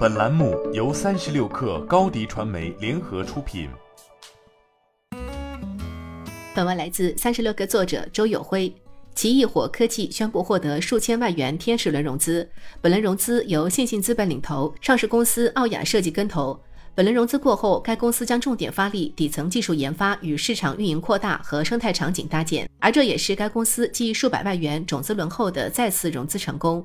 本栏目由三十六氪高低传媒联合出品。本文来自三十六氪作者周友辉。奇异火科技宣布获得数千万元天使轮融资，本轮融资由信信资本领投，上市公司奥雅设计跟投。本轮融资过后，该公司将重点发力底层技术研发与市场运营扩大和生态场景搭建，而这也是该公司继数百万元种子轮后的再次融资成功。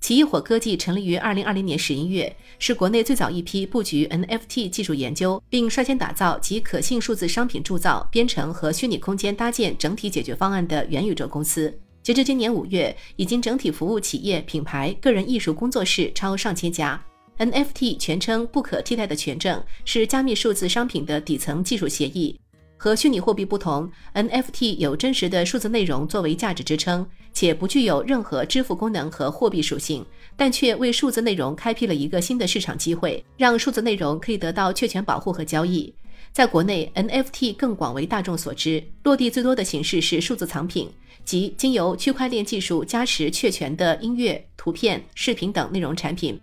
奇异火科技成立于二零二零年十一月，是国内最早一批布局 NFT 技术研究，并率先打造集可信数字商品铸造、编程和虚拟空间搭建整体解决方案的元宇宙公司。截至今年五月，已经整体服务企业、品牌、个人艺术工作室超上千家。NFT 全称不可替代的权证，是加密数字商品的底层技术协议。和虚拟货币不同，NFT 有真实的数字内容作为价值支撑，且不具有任何支付功能和货币属性，但却为数字内容开辟了一个新的市场机会，让数字内容可以得到确权保护和交易。在国内，NFT 更广为大众所知，落地最多的形式是数字藏品，即经由区块链技术加持确权的音乐、图片、视频等内容产品。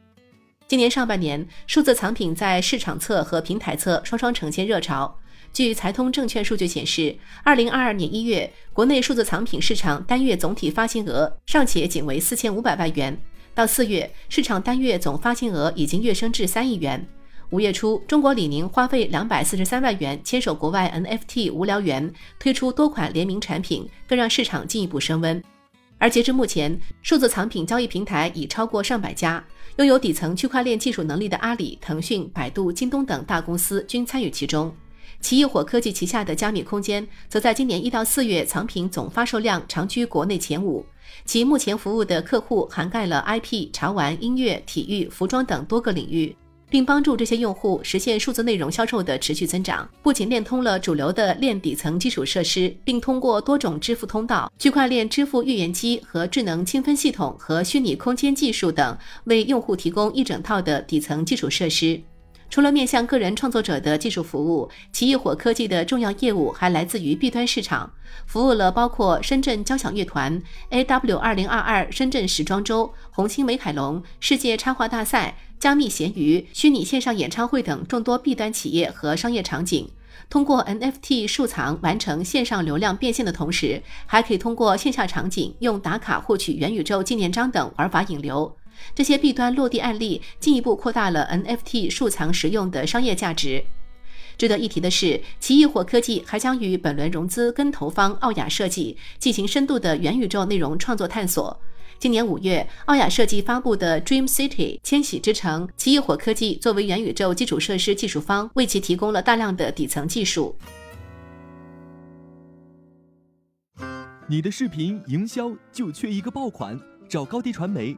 今年上半年，数字藏品在市场侧和平台侧双双呈现热潮。据财通证券数据显示，二零二二年一月，国内数字藏品市场单月总体发行额尚且仅为四千五百万元，到四月，市场单月总发行额已经跃升至三亿元。五月初，中国李宁花费两百四十三万元牵手国外 NFT 无聊猿，推出多款联名产品，更让市场进一步升温。而截至目前，数字藏品交易平台已超过上百家，拥有底层区块链技术能力的阿里、腾讯、百度、京东等大公司均参与其中。奇异火科技旗下的加密空间，则在今年一到四月藏品总发售量长居国内前五。其目前服务的客户涵盖了 IP、潮玩、音乐、体育、服装等多个领域，并帮助这些用户实现数字内容销售的持续增长。不仅链通了主流的链底层基础设施，并通过多种支付通道、区块链支付预言机和智能清分系统和虚拟空间技术等，为用户提供一整套的底层基础设施。除了面向个人创作者的技术服务，奇异火科技的重要业务还来自于 B 端市场，服务了包括深圳交响乐团、AW 二零二二深圳时装周、红星美凯龙、世界插画大赛、加密闲鱼、虚拟线上演唱会等众多 B 端企业和商业场景。通过 NFT 数藏完成线上流量变现的同时，还可以通过线下场景用打卡获取元宇宙纪念章等玩法引流。这些弊端落地案例进一步扩大了 NFT 数藏实用的商业价值。值得一提的是，奇异火科技还将与本轮融资跟投方奥雅设计进行深度的元宇宙内容创作探索。今年五月，奥雅设计发布的 Dream City 千禧之城，奇异火科技作为元宇宙基础设施技术方，为其提供了大量的底层技术。你的视频营销就缺一个爆款，找高低传媒。